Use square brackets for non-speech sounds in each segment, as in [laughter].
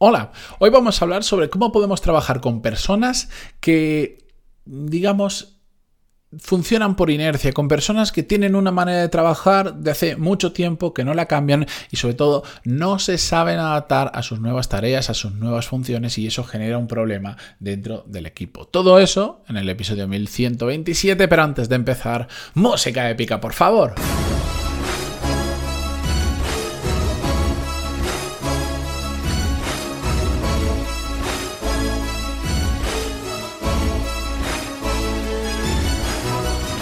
Hola, hoy vamos a hablar sobre cómo podemos trabajar con personas que, digamos, funcionan por inercia, con personas que tienen una manera de trabajar de hace mucho tiempo, que no la cambian y sobre todo no se saben adaptar a sus nuevas tareas, a sus nuevas funciones y eso genera un problema dentro del equipo. Todo eso en el episodio 1127, pero antes de empezar, música épica, por favor.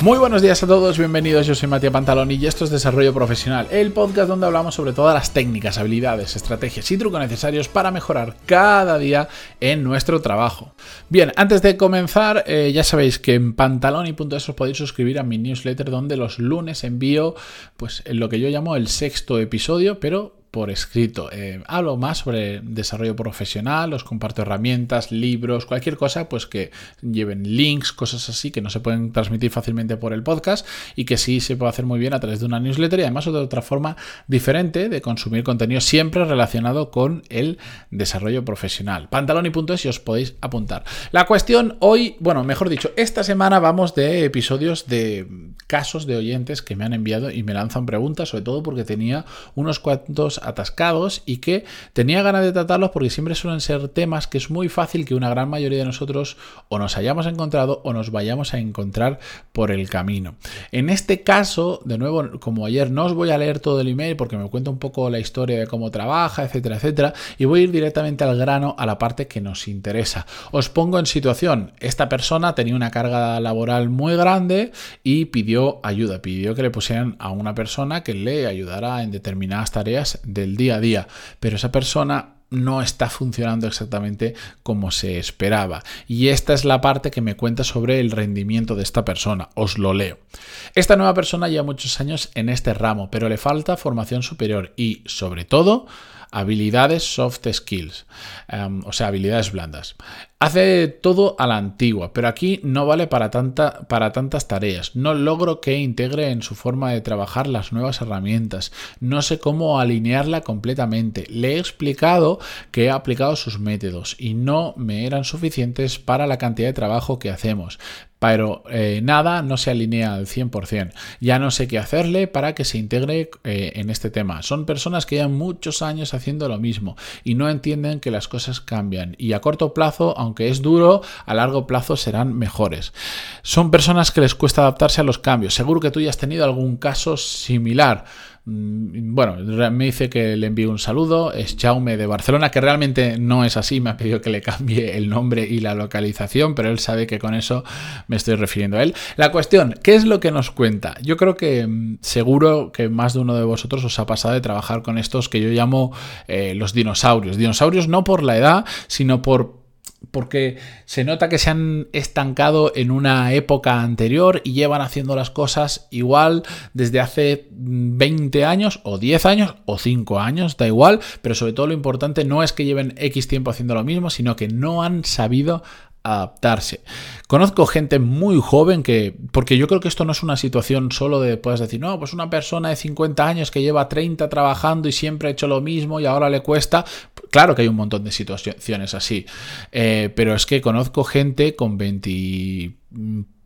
Muy buenos días a todos, bienvenidos. Yo soy Matías Pantalón y esto es Desarrollo Profesional, el podcast donde hablamos sobre todas las técnicas, habilidades, estrategias y trucos necesarios para mejorar cada día en nuestro trabajo. Bien, antes de comenzar, eh, ya sabéis que en pantaloni.es os podéis suscribir a mi newsletter donde los lunes envío pues lo que yo llamo el sexto episodio, pero por escrito. Eh, hablo más sobre desarrollo profesional, os comparto herramientas, libros, cualquier cosa pues que lleven links, cosas así que no se pueden transmitir fácilmente por el podcast y que sí se puede hacer muy bien a través de una newsletter y además de otra forma diferente de consumir contenido siempre relacionado con el desarrollo profesional. Pantaloni.es y os podéis apuntar. La cuestión hoy, bueno, mejor dicho, esta semana vamos de episodios de casos de oyentes que me han enviado y me lanzan preguntas, sobre todo porque tenía unos cuantos atascados y que tenía ganas de tratarlos porque siempre suelen ser temas que es muy fácil que una gran mayoría de nosotros o nos hayamos encontrado o nos vayamos a encontrar por el camino. En este caso, de nuevo, como ayer no os voy a leer todo el email porque me cuenta un poco la historia de cómo trabaja, etcétera, etcétera, y voy a ir directamente al grano a la parte que nos interesa. Os pongo en situación, esta persona tenía una carga laboral muy grande y pidió ayuda, pidió que le pusieran a una persona que le ayudara en determinadas tareas del día a día, pero esa persona no está funcionando exactamente como se esperaba. Y esta es la parte que me cuenta sobre el rendimiento de esta persona. Os lo leo. Esta nueva persona lleva muchos años en este ramo, pero le falta formación superior y, sobre todo, habilidades soft skills, em, o sea, habilidades blandas. Hace todo a la antigua, pero aquí no vale para, tanta, para tantas tareas. No logro que integre en su forma de trabajar las nuevas herramientas. No sé cómo alinearla completamente. Le he explicado que he aplicado sus métodos y no me eran suficientes para la cantidad de trabajo que hacemos pero eh, nada no se alinea al 100%. Ya no sé qué hacerle para que se integre eh, en este tema. Son personas que llevan muchos años haciendo lo mismo y no entienden que las cosas cambian y a corto plazo, aunque es duro, a largo plazo serán mejores. Son personas que les cuesta adaptarse a los cambios. Seguro que tú ya has tenido algún caso similar. Mm, bueno, me dice que le envío un saludo, es Jaume de Barcelona, que realmente no es así, me ha pedido que le cambie el nombre y la localización, pero él sabe que con eso me estoy refiriendo a él. La cuestión, ¿qué es lo que nos cuenta? Yo creo que mm, seguro que más de uno de vosotros os ha pasado de trabajar con estos que yo llamo eh, los dinosaurios. Dinosaurios no por la edad, sino por porque se nota que se han estancado en una época anterior y llevan haciendo las cosas igual desde hace 20 años o 10 años o 5 años, da igual, pero sobre todo lo importante no es que lleven X tiempo haciendo lo mismo, sino que no han sabido adaptarse. Conozco gente muy joven que, porque yo creo que esto no es una situación solo de, puedes decir, no, pues una persona de 50 años que lleva 30 trabajando y siempre ha hecho lo mismo y ahora le cuesta. Claro que hay un montón de situaciones así, eh, pero es que conozco gente con 20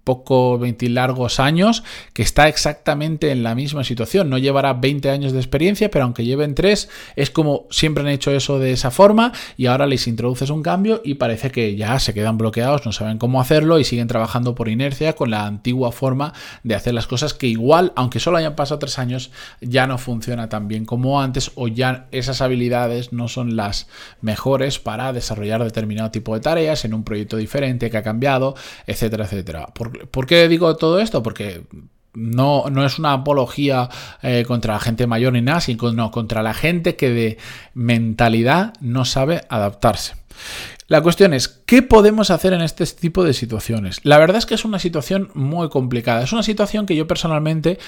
poco 20 largos años que está exactamente en la misma situación. No llevará 20 años de experiencia, pero aunque lleven 3, es como siempre han hecho eso de esa forma y ahora les introduces un cambio y parece que ya se quedan bloqueados, no saben cómo hacerlo y siguen trabajando por inercia con la antigua forma de hacer las cosas que igual, aunque solo hayan pasado 3 años, ya no funciona tan bien como antes o ya esas habilidades no son las mejores para desarrollar determinado tipo de tareas en un proyecto diferente que ha cambiado, etcétera, etcétera. ¿Por, qué digo todo esto? Porque no, no, es una apología eh, contra la gente mayor ni nada, sino contra la gente que de mentalidad no sabe adaptarse. La cuestión es, ¿qué podemos hacer en este tipo de situaciones? La verdad es que es una situación muy complicada. Es una situación que yo personalmente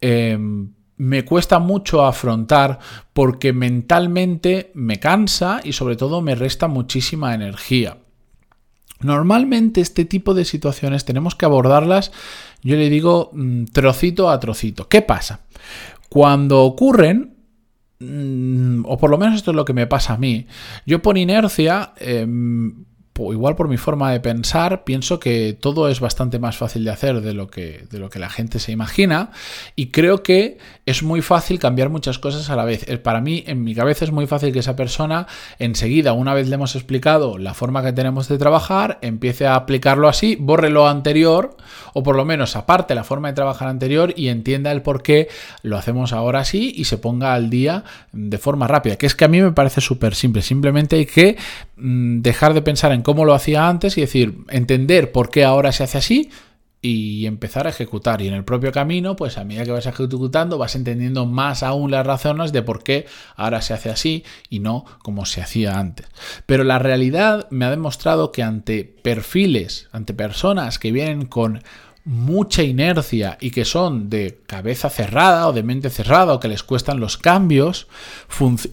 em, me cuesta mucho afrontar porque mentalmente me cansa y sobre todo me resta muchísima energía. Normalmente este tipo de situaciones tenemos que abordarlas, yo le digo, mm, trocito a trocito. ¿Qué pasa? Cuando ocurren, mm, o por lo menos esto es lo que me pasa a mí, yo por inercia... Em, igual por mi forma de pensar, pienso que todo es bastante más fácil de hacer de lo que, de lo que la gente se imagina y creo que es muy fácil cambiar muchas cosas a la vez. Eh, para mí, en mi cabeza es muy fácil que esa persona enseguida, una vez le hemos explicado la forma que tenemos de trabajar, empiece a aplicarlo así, borre lo anterior o por lo menos aparte la forma de trabajar anterior y entienda el por qué lo hacemos ahora así y se ponga al día de forma rápida. Que es que a mí me parece súper simple. Simplemente hay que dejar de pensar en cómo lo hacía antes y decir, entender por qué ahora se hace así y empezar a ejecutar. Y en el propio camino, pues a medida que vas ejecutando, vas entendiendo más aún las razones de por qué ahora se hace así y no como se hacía antes. Pero la realidad me ha demostrado que ante perfiles, ante personas que vienen con mucha inercia y que son de cabeza cerrada o de mente cerrada o que les cuestan los cambios,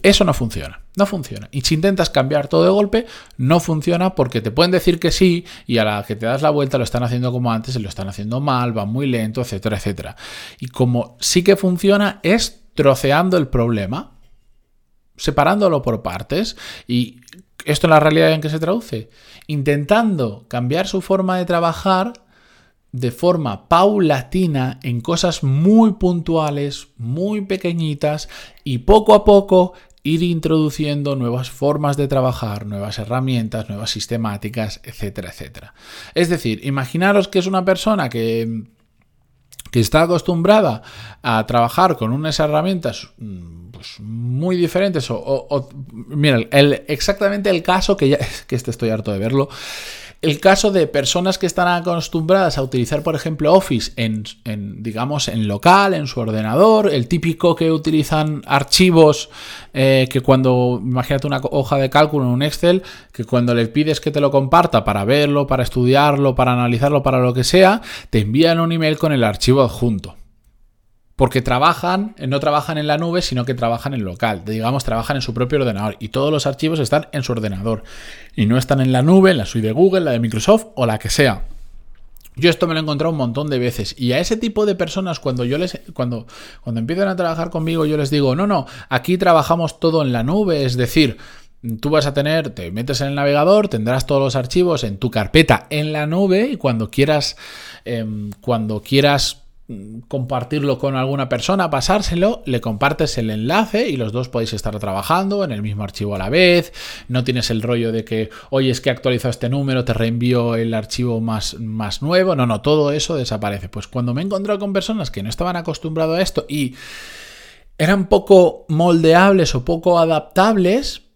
eso no funciona. No funciona. Y si intentas cambiar todo de golpe, no funciona porque te pueden decir que sí y a la que te das la vuelta lo están haciendo como antes, lo están haciendo mal, va muy lento, etcétera, etcétera. Y como sí que funciona es troceando el problema, separándolo por partes y esto en la realidad en que se traduce, intentando cambiar su forma de trabajar de forma paulatina en cosas muy puntuales, muy pequeñitas y poco a poco ir introduciendo nuevas formas de trabajar, nuevas herramientas, nuevas sistemáticas, etcétera, etcétera. Es decir, imaginaros que es una persona que, que está acostumbrada a trabajar con unas herramientas mm, pues, muy diferentes o, mira, el, exactamente el caso que ya, [laughs] que este estoy harto de verlo, el caso de personas que están acostumbradas a utilizar, por ejemplo, Office en, digamos, en local, en su ordenador, el típico que utilizan archivos eh, que cuando, imagínate una hoja de cálculo en un Excel, que cuando le pides que te lo comparta para verlo, para estudiarlo, para analizarlo, para lo que sea, te envían un email con el archivo adjunto porque trabajan, no trabajan en la nube, sino que trabajan en local, digamos, trabajan en su propio ordenador y todos los archivos están en su ordenador. Y no están en la nube, en la suite de Google, la de Microsoft o la que sea. Yo esto me lo he encontrado un montón de veces. Y a ese tipo de personas cuando yo les cuando cuando empiezan a trabajar conmigo yo les digo, "No, no, aquí trabajamos todo en la nube", es decir, Tú vas a tener, te metes en el navegador, tendrás todos los archivos en tu carpeta en la nube y cuando quieras, em, cuando quieras compartirlo con alguna persona, pasárselo, le compartes el enlace y los dos podéis estar trabajando en el mismo archivo a la vez, no tienes el rollo de que, oye, es que he actualizado este número, te reenvío el archivo más, más nuevo, no, no, todo eso desaparece. Pues cuando me he encontrado con personas que no estaban acostumbrados a esto y eran poco moldeables o poco adaptables,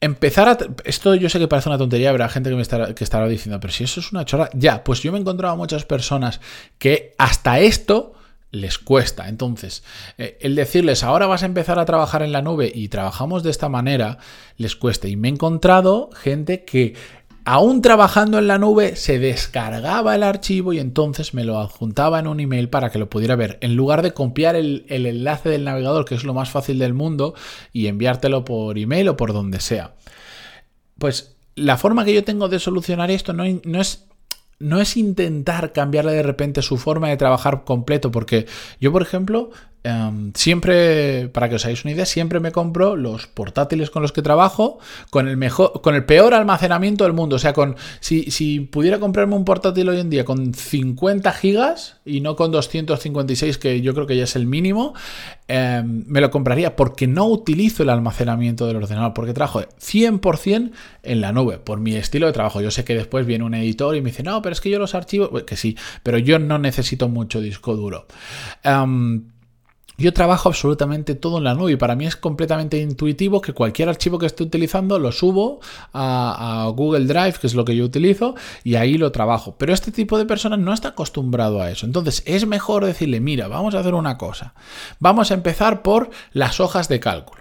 empezar a... Esto yo sé que parece una tontería, habrá gente que me estará, que estará diciendo, pero si eso es una chorra, ya, pues yo me he encontrado a muchas personas que hasta esto les cuesta. Entonces, eh, el decirles, ahora vas a empezar a trabajar en la nube y trabajamos de esta manera, les cuesta. Y me he encontrado gente que aún trabajando en la nube, se descargaba el archivo y entonces me lo adjuntaba en un email para que lo pudiera ver. En lugar de copiar el, enlace del navegador, que es lo más fácil del mundo, y enviártelo por email o por donde sea. Pues la forma que yo tengo de solucionar esto no, no es no es intentar cambiarle de repente su forma de trabajar completo, porque yo, por ejemplo, Em, siempre, para que os hagáis una idea, siempre me compro los portátiles con los que trabajo con el mejor, con el peor almacenamiento del mundo. O sea, con si, si pudiera comprarme un portátil hoy en día con 50 gigas y no con 256, que yo creo que ya es el mínimo, em, me lo compraría porque no utilizo el almacenamiento del ordenador, porque trabajo 100% en la nube, por mi estilo de trabajo. Yo sé que después viene un editor y me dice, no, pero es que yo los archivos, que sí, pero yo no necesito mucho disco duro. Um, yo trabajo absolutamente todo en la nube y para mí es completamente intuitivo que cualquier archivo que esté utilizando lo subo a, Google Drive, que es lo que yo utilizo, y ahí lo trabajo. Pero este tipo de personas no está acostumbrado a eso. Entonces es mejor decirle, mira, vamos a hacer una cosa. Vamos a empezar por las hojas de cálculo.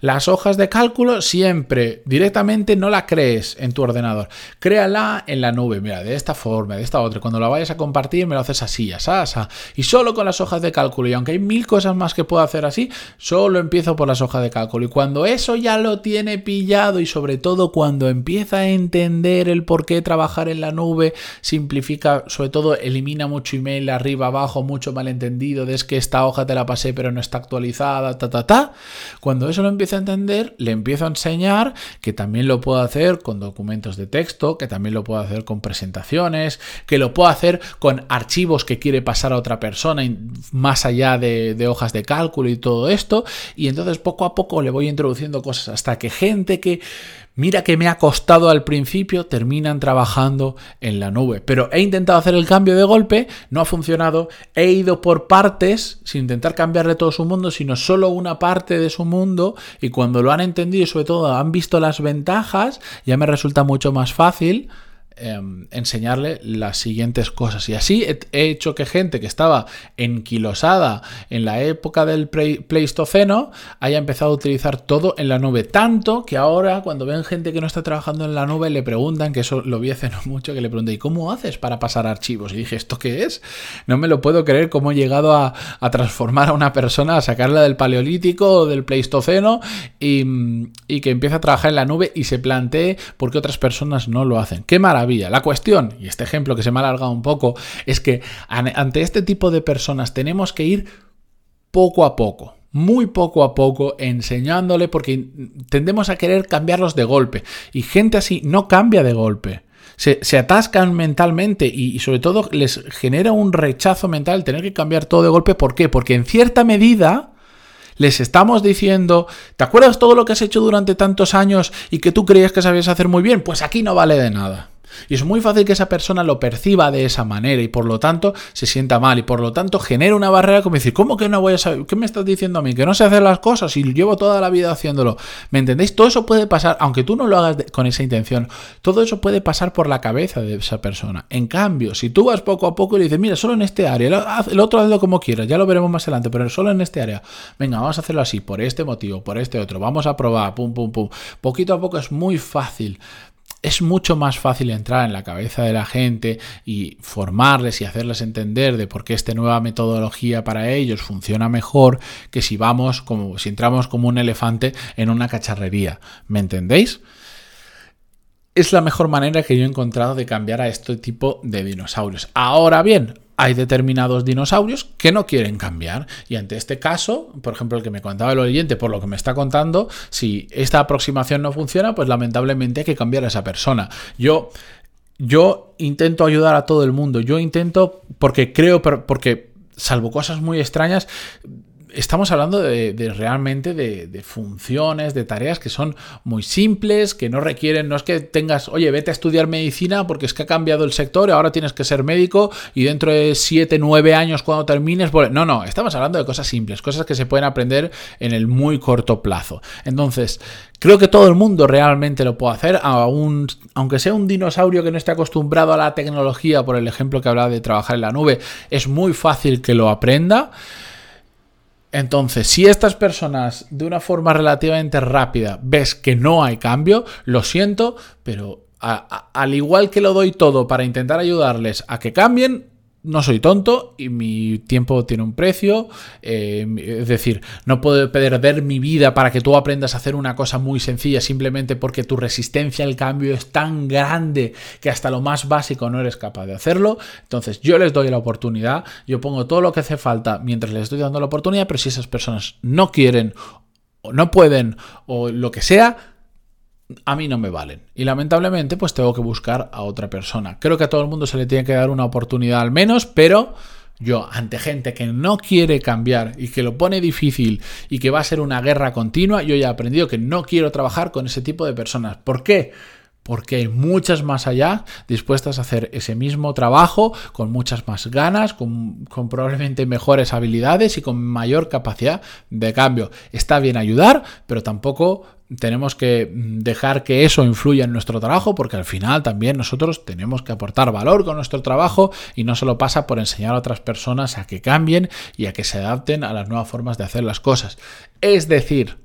Las hojas de cálculo siempre directamente no la crees en tu ordenador. Créala en la nube, mira, de esta forma, de esta otra. Cuando la vayas a compartir me lo haces así, así, así. Y solo con las hojas de cálculo. Y aunque hay mil cosas más que puedo hacer así, solo empiezo por las hojas de cálculo. Y cuando eso ya lo tiene pillado y sobre todo cuando empieza a entender el por qué trabajar en la nube, simplifica, sobre todo elimina mucho email arriba, abajo, mucho malentendido, de es que esta hoja te la pasé pero no está actualizada, ta, ta, ta. Cuando eso lo empieza a entender, le empiezo a enseñar que también lo puedo hacer con documentos de texto, que también lo puedo hacer con presentaciones, que lo puedo hacer con archivos que quiere pasar a otra persona más allá de hojas de cálculo y todo esto. Y entonces poco a poco le voy introduciendo cosas hasta que gente que Mira que me ha costado al principio, terminan trabajando en la nube. Pero he intentado hacer el cambio de golpe, no ha funcionado. He ido por partes, sin intentar cambiarle todo su mundo, sino solo una parte de su mundo. Y cuando lo han entendido y sobre todo han visto las ventajas, ya me resulta mucho más fácil Em, enseñarle las siguientes cosas. Y así he, hecho que gente que estaba enquilosada en la época del Pleistoceno haya empezado a utilizar todo en la nube. Tanto que ahora cuando ven gente que no está trabajando en la nube le preguntan, que eso lo vi hace [laughs] mucho, que le pregunté, ¿y cómo haces para pasar archivos? Y dije, ¿esto qué es? No me lo puedo creer cómo he llegado a, transformar a una persona, a sacarla del Paleolítico o del Pleistoceno y, y que empiece a trabajar en la nube y se plantee por qué otras personas no lo hacen. ¡Qué maravilla! La cuestión, y este ejemplo que se me ha alargado un poco, es que ante este tipo de personas tenemos que ir poco a poco muy poco a poco enseñándole porque tendemos a querer cambiarlos de golpe y gente así no cambia de golpe. Se, atascan mentalmente y, y, sobre todo les genera un rechazo mental tener que cambiar todo de golpe. ¿Por qué? Porque en cierta medida les estamos diciendo, ¿te acuerdas todo lo que has hecho durante tantos años y que tú creías que sabías hacer muy bien? Pues aquí no vale de nada. Y es muy fácil que esa persona lo perciba de esa manera y por lo tanto se sienta mal y por lo tanto genera una barrera como decir, ¿cómo que no voy a saber? ¿Qué me estás diciendo a mí? Que no sé hacer las cosas y llevo toda la vida haciéndolo. ¿Me entendéis? Todo eso puede pasar, aunque tú no lo hagas con esa intención, todo eso puede pasar por la cabeza de esa persona. En cambio, si tú vas poco a poco y dices, mira, solo en este área, el otro hazlo como quieras, ya lo veremos más adelante, pero solo en este área, venga, vamos a hacerlo así, por este motivo, por este otro, vamos a probar, pum, pum, pum. Poquito a poco es muy fácil es mucho más fácil entrar en la cabeza de la gente y formarles y hacerles entender de por qué esta nueva metodología para ellos funciona mejor que si vamos como si entramos como un elefante en una cacharrería. ¿Me entendéis? Es la mejor manera que yo he encontrado de cambiar a este tipo de dinosaurios. Ahora bien, hay determinados dinosaurios que no quieren cambiar. Y ante este caso, por ejemplo, el que me contaba el oyente, por lo que me está contando, si esta aproximación no funciona, pues lamentablemente hay que cambiar a esa persona. Yo, yo intento ayudar a todo el mundo. Yo intento, porque creo, porque salvo cosas muy extrañas, estamos hablando de, realmente de, funciones, de tareas que son muy simples, que no requieren, no es que tengas, oye, vete a estudiar medicina porque es que ha cambiado el sector y ahora tienes que ser médico y dentro de 7, 9 años cuando termines, no, no, estamos hablando de cosas simples, cosas que se pueden aprender en el muy corto plazo. Entonces, creo que todo el mundo realmente lo puede hacer, aunque sea un dinosaurio que no esté acostumbrado a la tecnología, por el ejemplo que hablaba de trabajar en la nube, es muy fácil que lo aprenda. Entonces, si estas personas de una forma relativamente rápida ves que no hay cambio, lo siento, pero al igual que lo doy todo para intentar ayudarles a que cambien, no soy tonto y mi tiempo tiene un precio. Eh, es decir, no puedo perder mi vida para que tú aprendas a hacer una cosa muy sencilla simplemente porque tu resistencia al cambio es tan grande que hasta lo más básico no eres capaz de hacerlo. Entonces yo les doy la oportunidad, yo pongo todo lo que hace falta mientras les estoy dando la oportunidad, pero si esas personas no quieren o no pueden o lo que sea, a mí no me valen. Y lamentablemente, pues tengo que buscar a otra persona. Creo que a todo el mundo se le tiene que dar una oportunidad al menos, pero yo, ante gente que no quiere cambiar y que lo pone difícil y que va a ser una guerra continua, yo ya he aprendido que no quiero trabajar con ese tipo de personas. ¿Por qué? Porque hay muchas más allá dispuestas a hacer ese mismo trabajo con muchas más ganas, con, probablemente mejores habilidades y con mayor capacidad de cambio. Está bien ayudar, pero tampoco tenemos que dejar que eso influya en nuestro trabajo porque al final también nosotros tenemos que aportar valor con nuestro trabajo y no solo pasa por enseñar a otras personas a que cambien y a que se adapten a las nuevas formas de hacer las cosas. Es decir,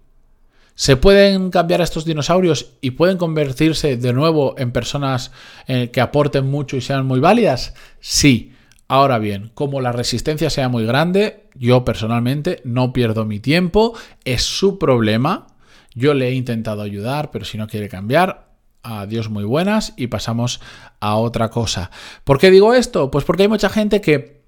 ¿Se pueden cambiar estos dinosaurios y pueden convertirse de nuevo en personas eh, que aporten mucho y sean muy válidas? Sí. Ahora bien, como la resistencia sea muy grande, yo personalmente no pierdo mi tiempo, es su problema. Yo le he intentado ayudar, pero si no quiere cambiar, adiós muy buenas y pasamos a otra cosa. ¿Por qué digo esto? Pues porque hay mucha gente que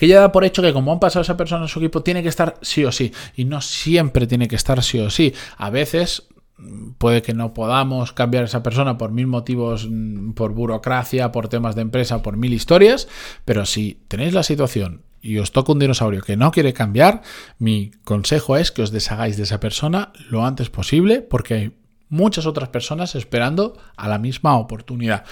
que ya da por hecho que como han pasado esa persona en su equipo, tiene que estar sí o sí. Y no siempre tiene que estar sí o sí. A veces mm, puede que no podamos cambiar a esa persona por mil motivos, mm, por burocracia, por temas de empresa, por mil historias, pero si tenéis la situación y os toca un dinosaurio que no quiere cambiar, mi consejo es que os deshagáis de esa persona lo antes posible porque hay muchas otras personas esperando a la misma oportunidad.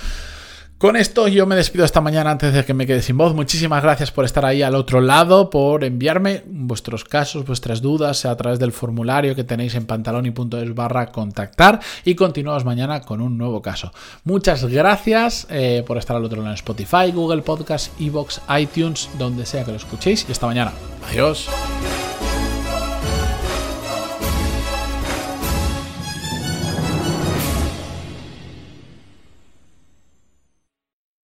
Con esto yo me despido esta mañana antes de que me quede sin voz. Muchísimas gracias por estar ahí al otro lado, por enviarme vuestros casos, vuestras dudas a través del formulario que tenéis en pantaloni.es barra contactar y continuamos mañana con un nuevo caso. Muchas gracias eh, por estar al otro lado en Spotify, Google Podcast, Evox, iTunes, donde sea que lo escuchéis y esta mañana. Adiós.